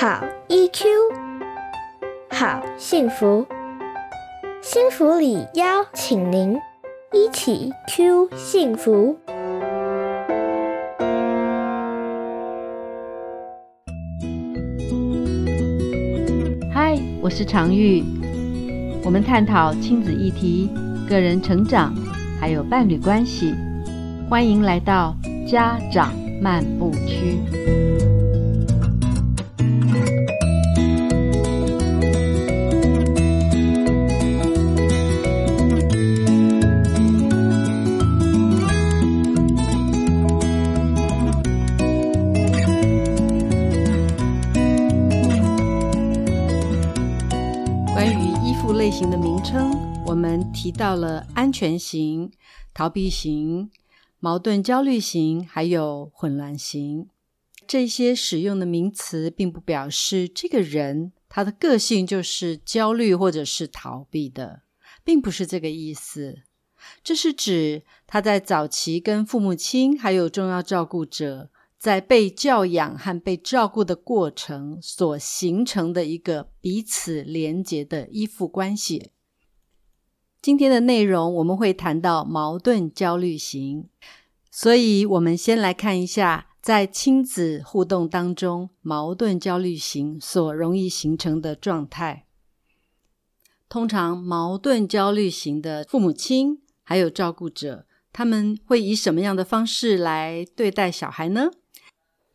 好 EQ，好幸福，幸福里邀请您一起 Q 幸福。嗨，我是常玉，我们探讨亲子议题、个人成长，还有伴侣关系。欢迎来到家长漫步区。提到了安全型、逃避型、矛盾焦虑型，还有混乱型。这些使用的名词，并不表示这个人他的个性就是焦虑或者是逃避的，并不是这个意思。这是指他在早期跟父母亲还有重要照顾者。在被教养和被照顾的过程所形成的一个彼此连结的依附关系。今天的内容我们会谈到矛盾焦虑型，所以我们先来看一下在亲子互动当中矛盾焦虑型所容易形成的状态。通常矛盾焦虑型的父母亲还有照顾者，他们会以什么样的方式来对待小孩呢？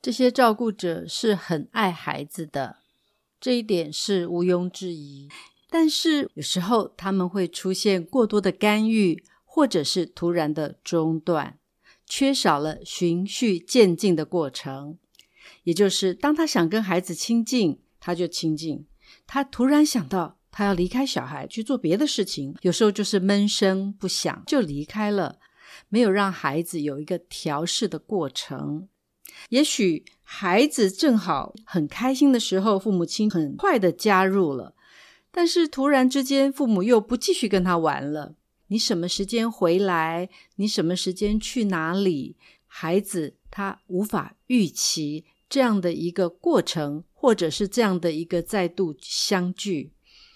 这些照顾者是很爱孩子的，这一点是毋庸置疑。但是有时候他们会出现过多的干预，或者是突然的中断，缺少了循序渐进的过程。也就是当他想跟孩子亲近，他就亲近；他突然想到他要离开小孩去做别的事情，有时候就是闷声不响就离开了，没有让孩子有一个调试的过程。也许孩子正好很开心的时候，父母亲很快的加入了，但是突然之间，父母又不继续跟他玩了。你什么时间回来？你什么时间去哪里？孩子他无法预期这样的一个过程，或者是这样的一个再度相聚。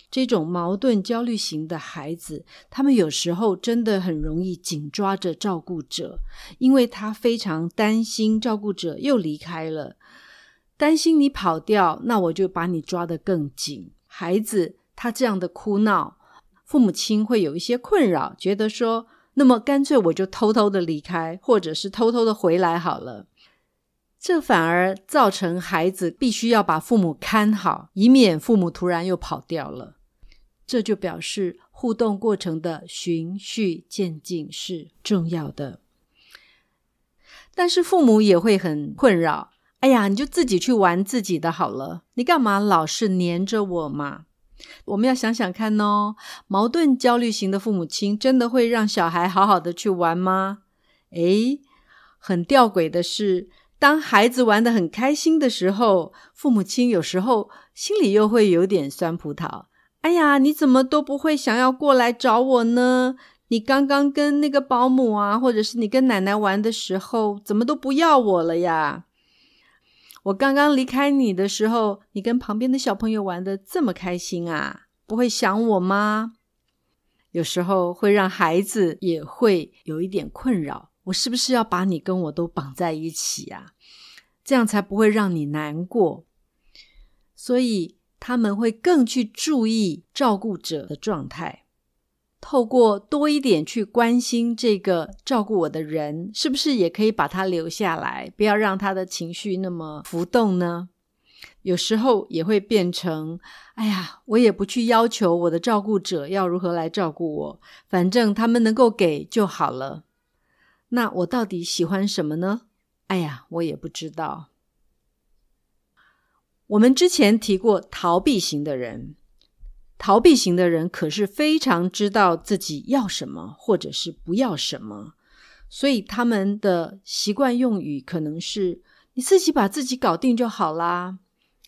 这种矛盾焦虑型的孩子，他们有时候真的很容易紧抓着照顾者，因为他非常担心照顾者又离开了，担心你跑掉，那我就把你抓得更紧。孩子他这样的哭闹，父母亲会有一些困扰，觉得说，那么干脆我就偷偷的离开，或者是偷偷的回来好了。这反而造成孩子必须要把父母看好，以免父母突然又跑掉了。这就表示互动过程的循序渐进是重要的，但是父母也会很困扰。哎呀，你就自己去玩自己的好了，你干嘛老是黏着我嘛？我们要想想看哦，矛盾焦虑型的父母亲真的会让小孩好好的去玩吗？诶，很吊诡的是，当孩子玩的很开心的时候，父母亲有时候心里又会有点酸葡萄。哎呀，你怎么都不会想要过来找我呢？你刚刚跟那个保姆啊，或者是你跟奶奶玩的时候，怎么都不要我了呀？我刚刚离开你的时候，你跟旁边的小朋友玩的这么开心啊，不会想我吗？有时候会让孩子也会有一点困扰，我是不是要把你跟我都绑在一起啊？这样才不会让你难过。所以。他们会更去注意照顾者的状态，透过多一点去关心这个照顾我的人，是不是也可以把他留下来，不要让他的情绪那么浮动呢？有时候也会变成，哎呀，我也不去要求我的照顾者要如何来照顾我，反正他们能够给就好了。那我到底喜欢什么呢？哎呀，我也不知道。我们之前提过逃避型的人，逃避型的人可是非常知道自己要什么或者是不要什么，所以他们的习惯用语可能是“你自己把自己搞定就好啦”，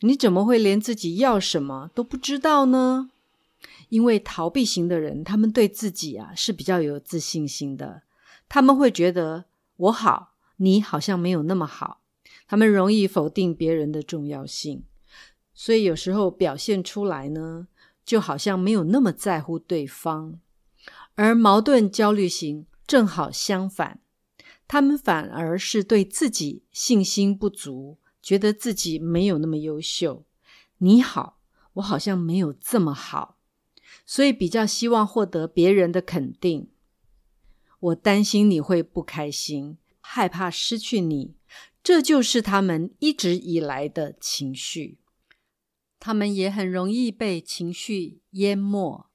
你怎么会连自己要什么都不知道呢？因为逃避型的人，他们对自己啊是比较有自信心的，他们会觉得我好，你好像没有那么好，他们容易否定别人的重要性。所以有时候表现出来呢，就好像没有那么在乎对方。而矛盾焦虑型正好相反，他们反而是对自己信心不足，觉得自己没有那么优秀。你好，我好像没有这么好，所以比较希望获得别人的肯定。我担心你会不开心，害怕失去你，这就是他们一直以来的情绪。他们也很容易被情绪淹没。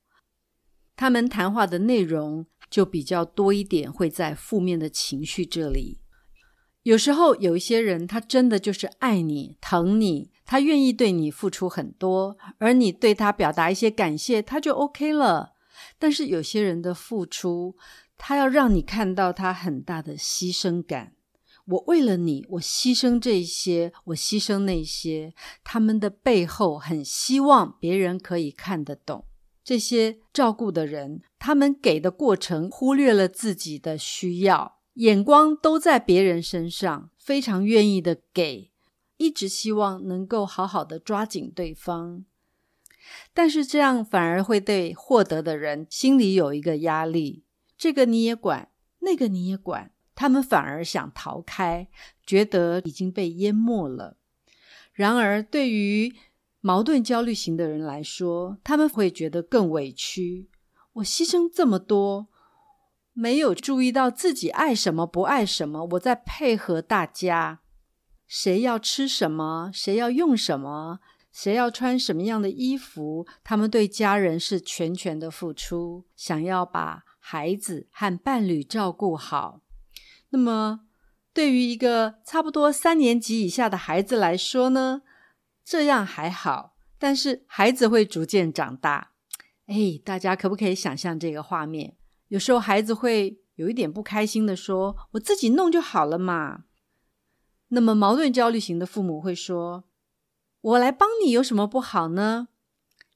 他们谈话的内容就比较多一点，会在负面的情绪这里。有时候有一些人，他真的就是爱你、疼你，他愿意对你付出很多，而你对他表达一些感谢，他就 OK 了。但是有些人的付出，他要让你看到他很大的牺牲感。我为了你，我牺牲这些，我牺牲那些，他们的背后很希望别人可以看得懂。这些照顾的人，他们给的过程忽略了自己的需要，眼光都在别人身上，非常愿意的给，一直希望能够好好的抓紧对方。但是这样反而会对获得的人心里有一个压力，这个你也管，那个你也管，他们反而想逃开，觉得已经被淹没了。然而对于矛盾焦虑型的人来说，他们会觉得更委屈。我牺牲这么多，没有注意到自己爱什么不爱什么。我在配合大家，谁要吃什么，谁要用什么，谁要穿什么样的衣服，他们对家人是全权的付出，想要把孩子和伴侣照顾好。那么，对于一个差不多三年级以下的孩子来说呢？这样还好，但是孩子会逐渐长大。哎，大家可不可以想象这个画面？有时候孩子会有一点不开心的说：“我自己弄就好了嘛。”那么矛盾焦虑型的父母会说：“我来帮你有什么不好呢？”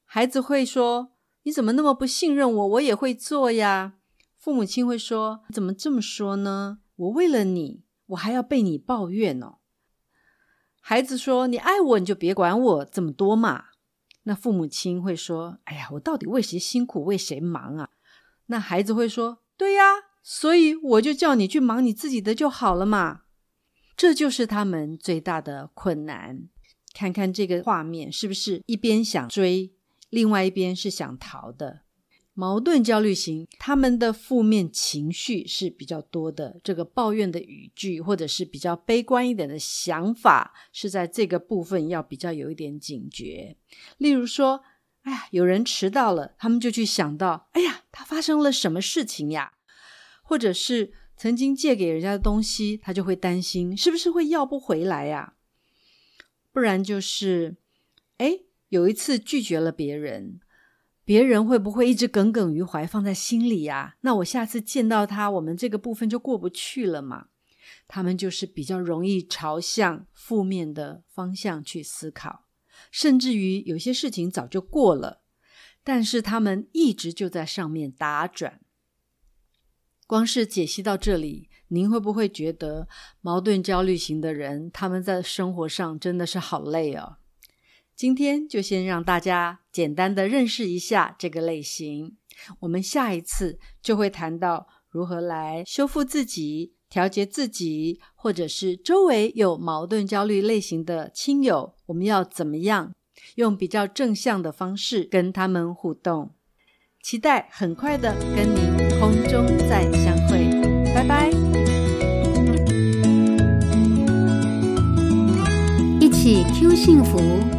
孩子会说：“你怎么那么不信任我？我也会做呀。”父母亲会说：“怎么这么说呢？我为了你，我还要被你抱怨哦。”孩子说：“你爱我，你就别管我这么多嘛。”那父母亲会说：“哎呀，我到底为谁辛苦，为谁忙啊？”那孩子会说：“对呀，所以我就叫你去忙你自己的就好了嘛。”这就是他们最大的困难。看看这个画面，是不是一边想追，另外一边是想逃的？矛盾焦虑型，他们的负面情绪是比较多的。这个抱怨的语句，或者是比较悲观一点的想法，是在这个部分要比较有一点警觉。例如说，哎呀，有人迟到了，他们就去想到，哎呀，他发生了什么事情呀？或者是曾经借给人家的东西，他就会担心是不是会要不回来呀？不然就是，哎，有一次拒绝了别人。别人会不会一直耿耿于怀放在心里呀？那我下次见到他，我们这个部分就过不去了嘛？他们就是比较容易朝向负面的方向去思考，甚至于有些事情早就过了，但是他们一直就在上面打转。光是解析到这里，您会不会觉得矛盾焦虑型的人他们在生活上真的是好累哦？今天就先让大家简单的认识一下这个类型，我们下一次就会谈到如何来修复自己、调节自己，或者是周围有矛盾焦虑类型的亲友，我们要怎么样用比较正向的方式跟他们互动。期待很快的跟您空中再相会，拜拜！一起 Q 幸福。